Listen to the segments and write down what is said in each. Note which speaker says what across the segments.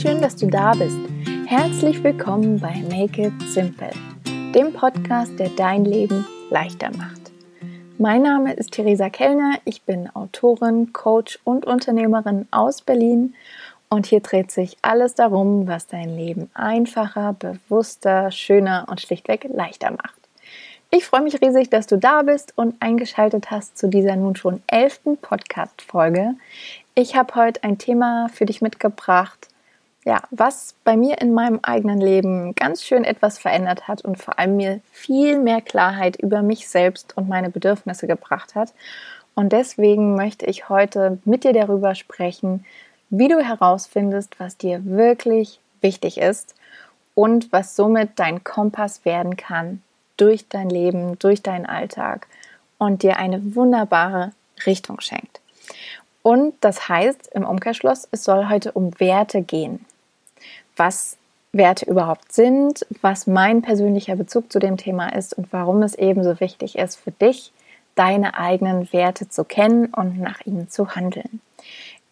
Speaker 1: schön, dass du da bist. Herzlich willkommen bei Make It Simple, dem Podcast, der dein Leben leichter macht. Mein Name ist Theresa Kellner, ich bin Autorin, Coach und Unternehmerin aus Berlin und hier dreht sich alles darum, was dein Leben einfacher, bewusster, schöner und schlichtweg leichter macht. Ich freue mich riesig, dass du da bist und eingeschaltet hast zu dieser nun schon elften Podcast-Folge. Ich habe heute ein Thema für dich mitgebracht, ja, was bei mir in meinem eigenen Leben ganz schön etwas verändert hat und vor allem mir viel mehr Klarheit über mich selbst und meine Bedürfnisse gebracht hat. Und deswegen möchte ich heute mit dir darüber sprechen, wie du herausfindest, was dir wirklich wichtig ist und was somit dein Kompass werden kann durch dein Leben, durch deinen Alltag und dir eine wunderbare Richtung schenkt. Und das heißt im Umkehrschluss, es soll heute um Werte gehen. Was Werte überhaupt sind, was mein persönlicher Bezug zu dem Thema ist und warum es ebenso wichtig ist für dich, deine eigenen Werte zu kennen und nach ihnen zu handeln.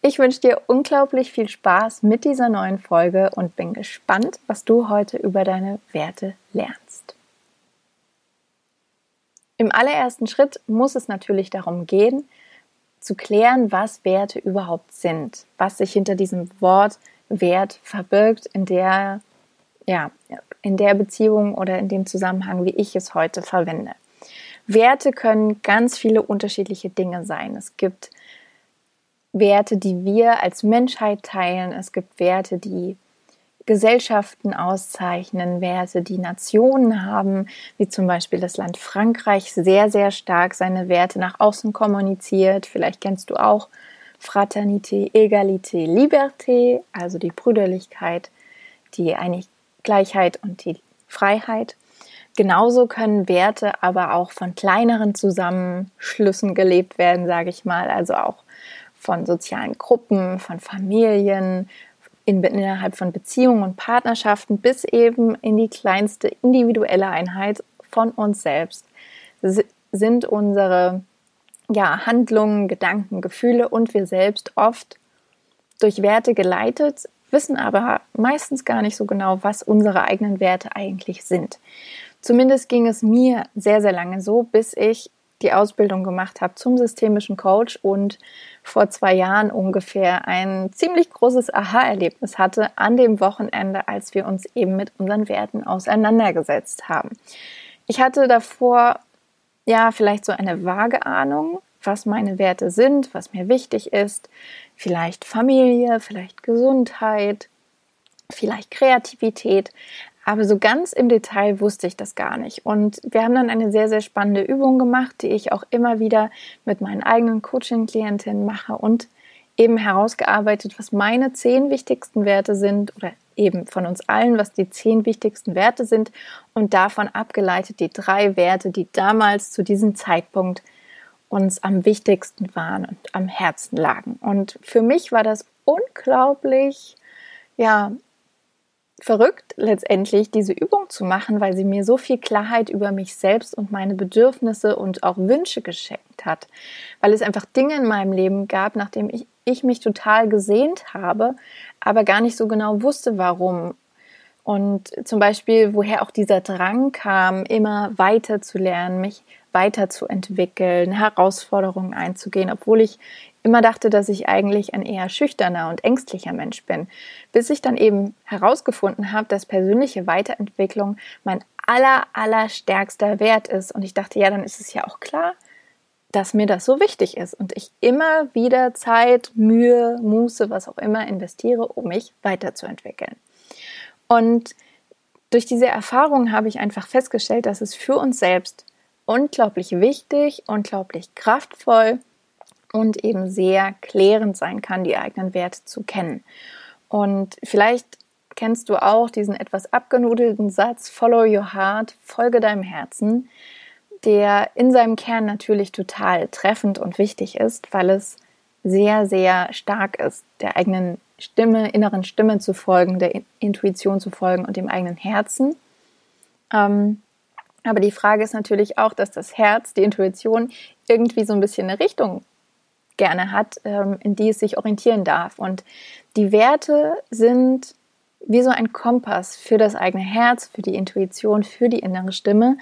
Speaker 1: Ich wünsche dir unglaublich viel Spaß mit dieser neuen Folge und bin gespannt, was du heute über deine Werte lernst. Im allerersten Schritt muss es natürlich darum gehen, zu klären, was Werte überhaupt sind, was sich hinter diesem Wort Wert verbirgt in der, ja, in der Beziehung oder in dem Zusammenhang, wie ich es heute verwende. Werte können ganz viele unterschiedliche Dinge sein. Es gibt Werte, die wir als Menschheit teilen. Es gibt Werte, die Gesellschaften auszeichnen, Werte, die Nationen haben, wie zum Beispiel das Land Frankreich sehr, sehr stark seine Werte nach außen kommuniziert. Vielleicht kennst du auch Fraternité, Egalité, Liberté, also die Brüderlichkeit, die Einig Gleichheit und die Freiheit. Genauso können Werte aber auch von kleineren Zusammenschlüssen gelebt werden, sage ich mal, also auch von sozialen Gruppen, von Familien, in, innerhalb von Beziehungen und Partnerschaften bis eben in die kleinste individuelle Einheit von uns selbst sind unsere ja, Handlungen, Gedanken, Gefühle und wir selbst oft durch Werte geleitet, wissen aber meistens gar nicht so genau, was unsere eigenen Werte eigentlich sind. Zumindest ging es mir sehr, sehr lange so, bis ich die Ausbildung gemacht habe zum systemischen Coach und vor zwei Jahren ungefähr ein ziemlich großes Aha-Erlebnis hatte an dem Wochenende, als wir uns eben mit unseren Werten auseinandergesetzt haben. Ich hatte davor ja vielleicht so eine vage Ahnung, was meine Werte sind, was mir wichtig ist, vielleicht Familie, vielleicht Gesundheit, vielleicht Kreativität, aber so ganz im Detail wusste ich das gar nicht. Und wir haben dann eine sehr, sehr spannende Übung gemacht, die ich auch immer wieder mit meinen eigenen Coaching-Klientinnen mache und eben herausgearbeitet, was meine zehn wichtigsten Werte sind oder eben von uns allen, was die zehn wichtigsten Werte sind und davon abgeleitet die drei Werte, die damals zu diesem Zeitpunkt uns am wichtigsten waren und am Herzen lagen. Und für mich war das unglaublich, ja, verrückt, letztendlich diese Übung zu machen, weil sie mir so viel Klarheit über mich selbst und meine Bedürfnisse und auch Wünsche geschenkt hat. Weil es einfach Dinge in meinem Leben gab, nachdem ich, ich mich total gesehnt habe, aber gar nicht so genau wusste, warum. Und zum Beispiel, woher auch dieser Drang kam, immer weiter zu lernen, mich weiterzuentwickeln, Herausforderungen einzugehen, obwohl ich immer dachte, dass ich eigentlich ein eher schüchterner und ängstlicher Mensch bin, bis ich dann eben herausgefunden habe, dass persönliche Weiterentwicklung mein aller, aller Wert ist. Und ich dachte, ja, dann ist es ja auch klar, dass mir das so wichtig ist und ich immer wieder Zeit, Mühe, Muße, was auch immer investiere, um mich weiterzuentwickeln. Und durch diese Erfahrung habe ich einfach festgestellt, dass es für uns selbst unglaublich wichtig, unglaublich kraftvoll und eben sehr klärend sein kann, die eigenen Werte zu kennen. Und vielleicht kennst du auch diesen etwas abgenudelten Satz, Follow your heart, folge deinem Herzen, der in seinem Kern natürlich total treffend und wichtig ist, weil es sehr, sehr stark ist, der eigenen Stimme, inneren Stimme zu folgen, der Intuition zu folgen und dem eigenen Herzen. Ähm, aber die Frage ist natürlich auch, dass das Herz, die Intuition, irgendwie so ein bisschen eine Richtung gerne hat, ähm, in die es sich orientieren darf. Und die Werte sind wie so ein Kompass für das eigene Herz, für die Intuition, für die innere Stimme,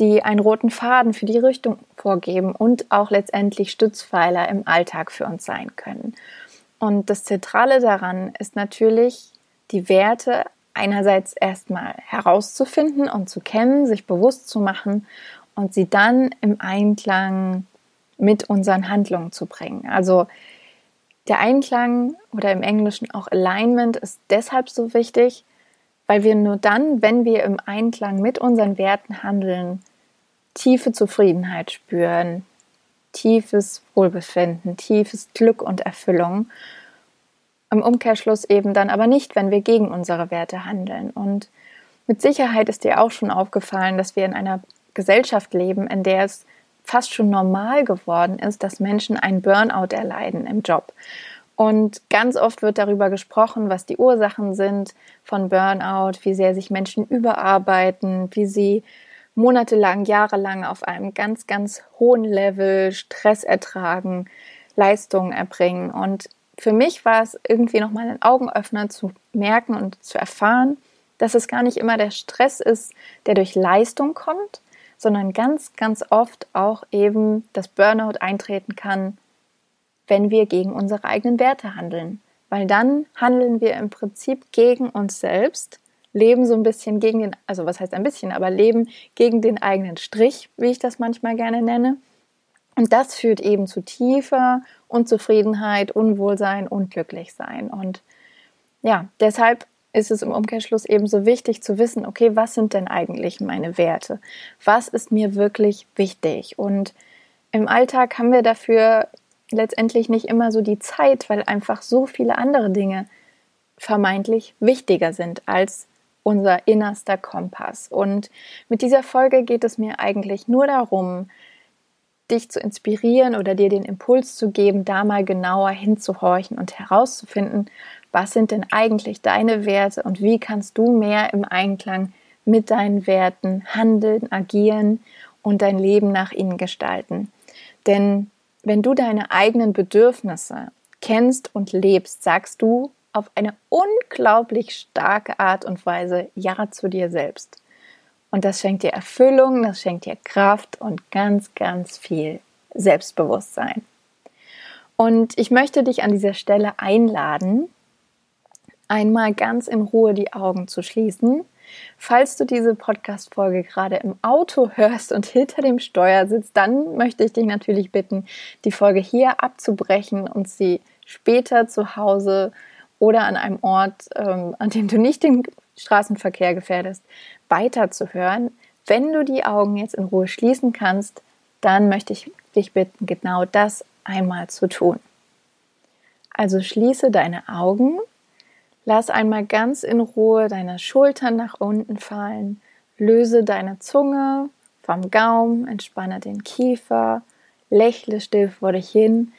Speaker 1: die einen roten Faden für die Richtung vorgeben und auch letztendlich Stützpfeiler im Alltag für uns sein können. Und das Zentrale daran ist natürlich, die Werte einerseits erstmal herauszufinden und zu kennen, sich bewusst zu machen und sie dann im Einklang mit unseren Handlungen zu bringen. Also der Einklang oder im Englischen auch Alignment ist deshalb so wichtig, weil wir nur dann, wenn wir im Einklang mit unseren Werten handeln, tiefe Zufriedenheit spüren, tiefes Wohlbefinden, tiefes Glück und Erfüllung. Im Umkehrschluss eben dann aber nicht, wenn wir gegen unsere Werte handeln. Und mit Sicherheit ist dir auch schon aufgefallen, dass wir in einer Gesellschaft leben, in der es fast schon normal geworden ist, dass Menschen einen Burnout erleiden im Job. Und ganz oft wird darüber gesprochen, was die Ursachen sind von Burnout, wie sehr sich Menschen überarbeiten, wie sie monatelang, jahrelang auf einem ganz, ganz hohen Level Stress ertragen, Leistungen erbringen. Und für mich war es irgendwie nochmal ein Augenöffner zu merken und zu erfahren, dass es gar nicht immer der Stress ist, der durch Leistung kommt, sondern ganz, ganz oft auch eben das Burnout eintreten kann, wenn wir gegen unsere eigenen Werte handeln. Weil dann handeln wir im Prinzip gegen uns selbst leben so ein bisschen gegen den, also was heißt ein bisschen, aber leben gegen den eigenen Strich, wie ich das manchmal gerne nenne. Und das führt eben zu tiefer Unzufriedenheit, Unwohlsein, Unglücklichsein. Und ja, deshalb ist es im Umkehrschluss eben so wichtig zu wissen, okay, was sind denn eigentlich meine Werte? Was ist mir wirklich wichtig? Und im Alltag haben wir dafür letztendlich nicht immer so die Zeit, weil einfach so viele andere Dinge vermeintlich wichtiger sind als unser innerster Kompass. Und mit dieser Folge geht es mir eigentlich nur darum, dich zu inspirieren oder dir den Impuls zu geben, da mal genauer hinzuhorchen und herauszufinden, was sind denn eigentlich deine Werte und wie kannst du mehr im Einklang mit deinen Werten handeln, agieren und dein Leben nach ihnen gestalten. Denn wenn du deine eigenen Bedürfnisse kennst und lebst, sagst du, auf eine unglaublich starke Art und Weise Ja zu dir selbst. Und das schenkt dir Erfüllung, das schenkt dir Kraft und ganz, ganz viel Selbstbewusstsein. Und ich möchte dich an dieser Stelle einladen, einmal ganz in Ruhe die Augen zu schließen. Falls du diese Podcast-Folge gerade im Auto hörst und hinter dem Steuer sitzt, dann möchte ich dich natürlich bitten, die Folge hier abzubrechen und sie später zu Hause oder an einem Ort, ähm, an dem du nicht den Straßenverkehr gefährdest, weiterzuhören. Wenn du die Augen jetzt in Ruhe schließen kannst, dann möchte ich dich bitten, genau das einmal zu tun. Also schließe deine Augen, lass einmal ganz in Ruhe deine Schultern nach unten fallen, löse deine Zunge vom Gaumen, entspanne den Kiefer, lächle still vor dich hin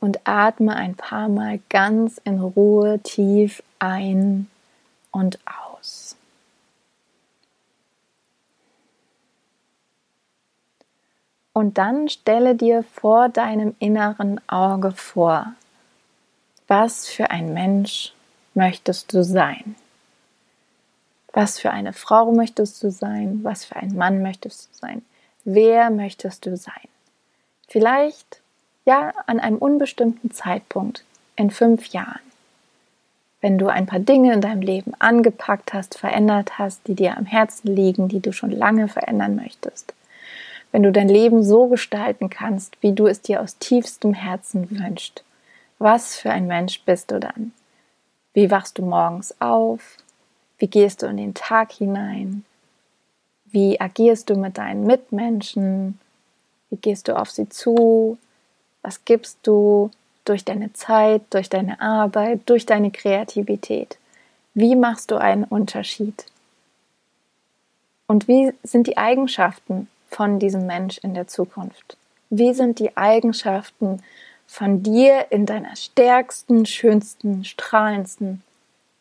Speaker 1: und atme ein paar Mal ganz in Ruhe tief ein und aus. Und dann stelle dir vor deinem inneren Auge vor, was für ein Mensch möchtest du sein? Was für eine Frau möchtest du sein? Was für ein Mann möchtest du sein? Wer möchtest du sein? Vielleicht ja an einem unbestimmten Zeitpunkt in fünf Jahren. Wenn du ein paar Dinge in deinem Leben angepackt hast, verändert hast, die dir am Herzen liegen, die du schon lange verändern möchtest. Wenn du dein Leben so gestalten kannst, wie du es dir aus tiefstem Herzen wünschst. Was für ein Mensch bist du dann? Wie wachst du morgens auf? Wie gehst du in den Tag hinein? Wie agierst du mit deinen Mitmenschen? Wie gehst du auf sie zu? Was gibst du durch deine Zeit, durch deine Arbeit, durch deine Kreativität? Wie machst du einen Unterschied? Und wie sind die Eigenschaften von diesem Mensch in der Zukunft? Wie sind die Eigenschaften von dir in deiner stärksten, schönsten, strahlendsten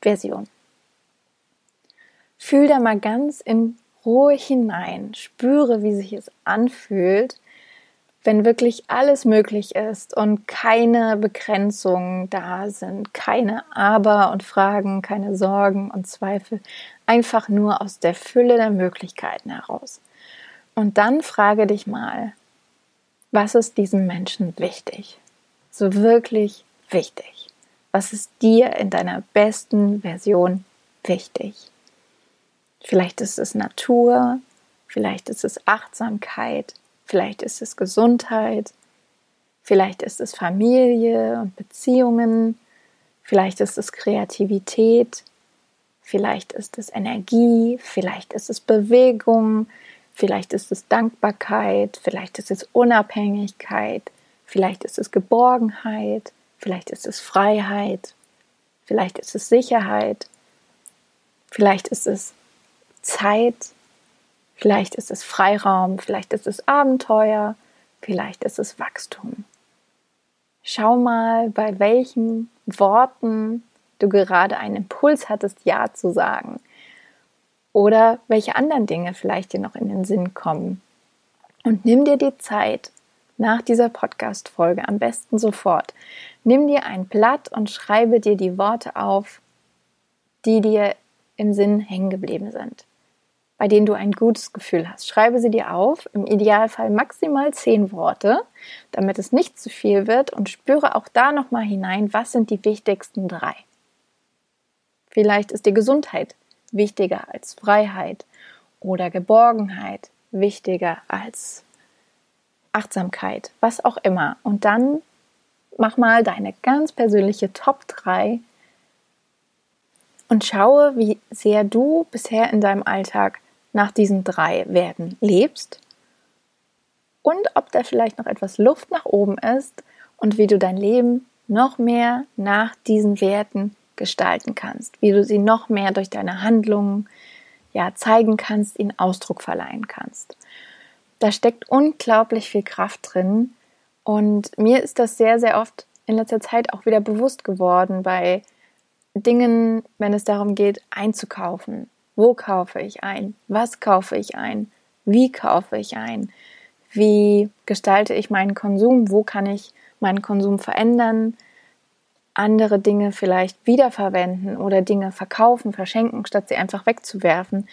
Speaker 1: Version? Fühl da mal ganz in Ruhe hinein, spüre, wie sich es anfühlt, wenn wirklich alles möglich ist und keine Begrenzungen da sind, keine Aber und Fragen, keine Sorgen und Zweifel, einfach nur aus der Fülle der Möglichkeiten heraus. Und dann frage dich mal, was ist diesem Menschen wichtig? So wirklich wichtig. Was ist dir in deiner besten Version wichtig? Vielleicht ist es Natur, vielleicht ist es Achtsamkeit, Vielleicht ist es Gesundheit, vielleicht ist es Familie und Beziehungen, vielleicht ist es Kreativität, vielleicht ist es Energie, vielleicht ist es Bewegung, vielleicht ist es Dankbarkeit, vielleicht ist es Unabhängigkeit, vielleicht ist es Geborgenheit, vielleicht ist es Freiheit, vielleicht ist es Sicherheit, vielleicht ist es Zeit, Vielleicht ist es Freiraum, vielleicht ist es Abenteuer, vielleicht ist es Wachstum. Schau mal, bei welchen Worten du gerade einen Impuls hattest, Ja zu sagen. Oder welche anderen Dinge vielleicht dir noch in den Sinn kommen. Und nimm dir die Zeit nach dieser Podcast-Folge, am besten sofort. Nimm dir ein Blatt und schreibe dir die Worte auf, die dir im Sinn hängen geblieben sind bei denen du ein gutes Gefühl hast. Schreibe sie dir auf, im Idealfall maximal zehn Worte, damit es nicht zu viel wird und spüre auch da nochmal hinein, was sind die wichtigsten drei. Vielleicht ist die Gesundheit wichtiger als Freiheit oder Geborgenheit wichtiger als Achtsamkeit, was auch immer. Und dann mach mal deine ganz persönliche Top 3 und schaue, wie sehr du bisher in deinem Alltag nach diesen drei Werten lebst und ob da vielleicht noch etwas Luft nach oben ist und wie du dein Leben noch mehr nach diesen Werten gestalten kannst, wie du sie noch mehr durch deine Handlungen ja zeigen kannst, ihnen Ausdruck verleihen kannst. Da steckt unglaublich viel Kraft drin und mir ist das sehr sehr oft in letzter Zeit auch wieder bewusst geworden bei Dingen, wenn es darum geht einzukaufen, wo kaufe ich ein? Was kaufe ich ein? Wie kaufe ich ein? Wie gestalte ich meinen Konsum? Wo kann ich meinen Konsum verändern? Andere Dinge vielleicht wiederverwenden oder Dinge verkaufen, verschenken, statt sie einfach wegzuwerfen,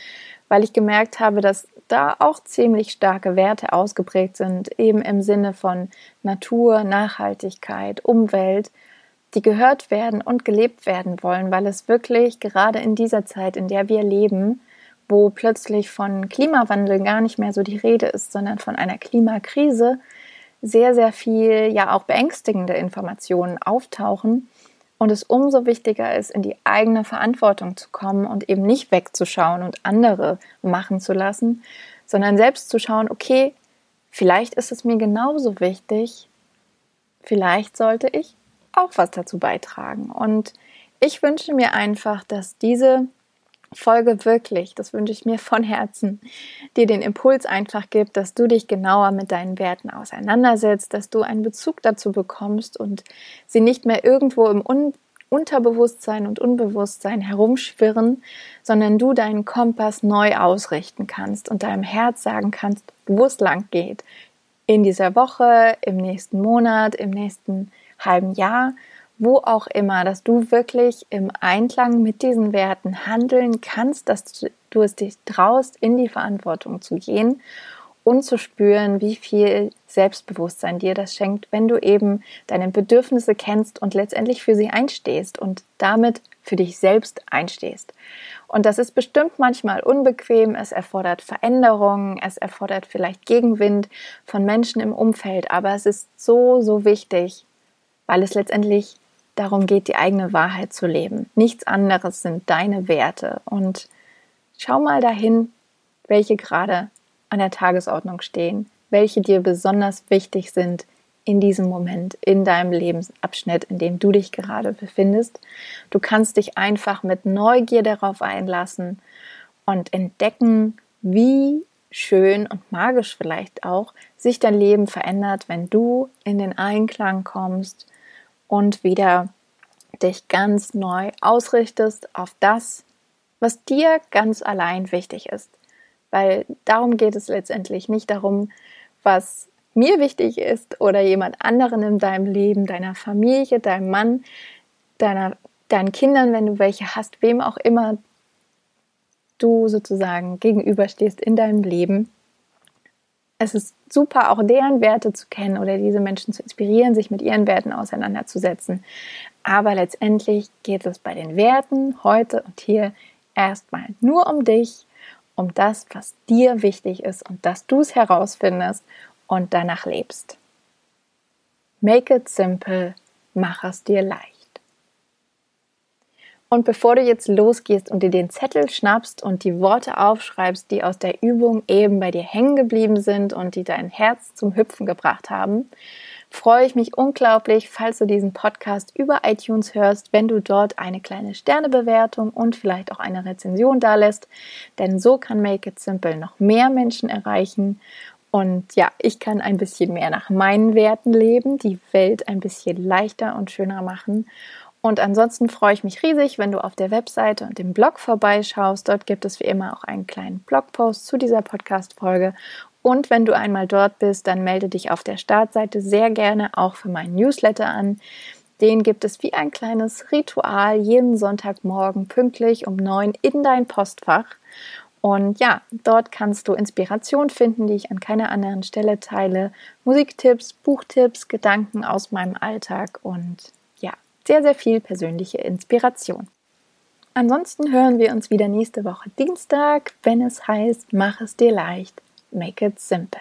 Speaker 1: weil ich gemerkt habe, dass da auch ziemlich starke Werte ausgeprägt sind, eben im Sinne von Natur, Nachhaltigkeit, Umwelt die gehört werden und gelebt werden wollen, weil es wirklich gerade in dieser Zeit, in der wir leben, wo plötzlich von Klimawandel gar nicht mehr so die Rede ist, sondern von einer Klimakrise, sehr, sehr viel, ja auch beängstigende Informationen auftauchen und es umso wichtiger ist, in die eigene Verantwortung zu kommen und eben nicht wegzuschauen und andere machen zu lassen, sondern selbst zu schauen, okay, vielleicht ist es mir genauso wichtig, vielleicht sollte ich auch was dazu beitragen. Und ich wünsche mir einfach, dass diese Folge wirklich, das wünsche ich mir von Herzen, dir den Impuls einfach gibt, dass du dich genauer mit deinen Werten auseinandersetzt, dass du einen Bezug dazu bekommst und sie nicht mehr irgendwo im Un Unterbewusstsein und Unbewusstsein herumschwirren, sondern du deinen Kompass neu ausrichten kannst und deinem Herz sagen kannst, wo es lang geht. In dieser Woche, im nächsten Monat, im nächsten halben Jahr, wo auch immer, dass du wirklich im Einklang mit diesen Werten handeln kannst, dass du es dich traust, in die Verantwortung zu gehen und zu spüren, wie viel Selbstbewusstsein dir das schenkt, wenn du eben deine Bedürfnisse kennst und letztendlich für sie einstehst und damit für dich selbst einstehst. Und das ist bestimmt manchmal unbequem, es erfordert Veränderungen, es erfordert vielleicht Gegenwind von Menschen im Umfeld, aber es ist so, so wichtig, weil es letztendlich darum geht, die eigene Wahrheit zu leben. Nichts anderes sind deine Werte. Und schau mal dahin, welche gerade an der Tagesordnung stehen, welche dir besonders wichtig sind in diesem Moment, in deinem Lebensabschnitt, in dem du dich gerade befindest. Du kannst dich einfach mit Neugier darauf einlassen und entdecken, wie schön und magisch vielleicht auch sich dein Leben verändert, wenn du in den Einklang kommst und wieder dich ganz neu ausrichtest auf das, was dir ganz allein wichtig ist. Weil darum geht es letztendlich nicht darum, was mir wichtig ist oder jemand anderen in deinem Leben, deiner Familie, deinem Mann, deiner, deinen Kindern, wenn du welche hast, wem auch immer du sozusagen gegenüberstehst in deinem Leben. Es ist super, auch deren Werte zu kennen oder diese Menschen zu inspirieren, sich mit ihren Werten auseinanderzusetzen. Aber letztendlich geht es bei den Werten heute und hier erstmal nur um dich, um das, was dir wichtig ist und dass du es herausfindest und danach lebst. Make it simple, mach es dir leicht. Und bevor du jetzt losgehst und dir den Zettel schnappst und die Worte aufschreibst, die aus der Übung eben bei dir hängen geblieben sind und die dein Herz zum Hüpfen gebracht haben, freue ich mich unglaublich, falls du diesen Podcast über iTunes hörst, wenn du dort eine kleine Sternebewertung und vielleicht auch eine Rezension dalässt, denn so kann Make It Simple noch mehr Menschen erreichen. Und ja, ich kann ein bisschen mehr nach meinen Werten leben, die Welt ein bisschen leichter und schöner machen und ansonsten freue ich mich riesig, wenn du auf der Webseite und dem Blog vorbeischaust. Dort gibt es wie immer auch einen kleinen Blogpost zu dieser Podcast-Folge. Und wenn du einmal dort bist, dann melde dich auf der Startseite sehr gerne auch für meinen Newsletter an. Den gibt es wie ein kleines Ritual jeden Sonntagmorgen pünktlich um neun in dein Postfach. Und ja, dort kannst du Inspiration finden, die ich an keiner anderen Stelle teile. Musiktipps, Buchtipps, Gedanken aus meinem Alltag und sehr, sehr viel persönliche Inspiration. Ansonsten hören wir uns wieder nächste Woche Dienstag, wenn es heißt, mach es dir leicht, make it simple.